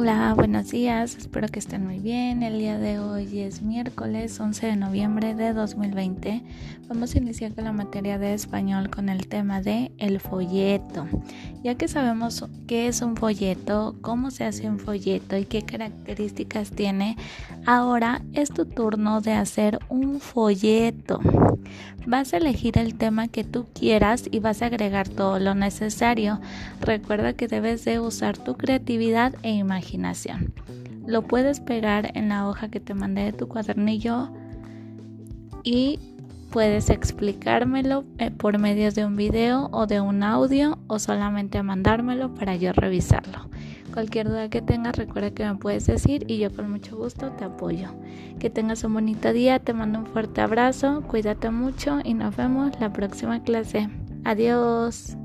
Hola, buenos días, espero que estén muy bien. El día de hoy es miércoles 11 de noviembre de 2020. Vamos a iniciar con la materia de español con el tema de el folleto. Ya que sabemos qué es un folleto, cómo se hace un folleto y qué características tiene, ahora es tu turno de hacer un folleto. Vas a elegir el tema que tú quieras y vas a agregar todo lo necesario. Recuerda que debes de usar tu creatividad e imaginación Lo puedes pegar en la hoja que te mandé de tu cuadernillo y puedes explicármelo eh, por medio de un video o de un audio o solamente mandármelo para yo revisarlo. Cualquier duda que tengas, recuerda que me puedes decir y yo con mucho gusto te apoyo. Que tengas un bonito día, te mando un fuerte abrazo, cuídate mucho y nos vemos la próxima clase. Adiós.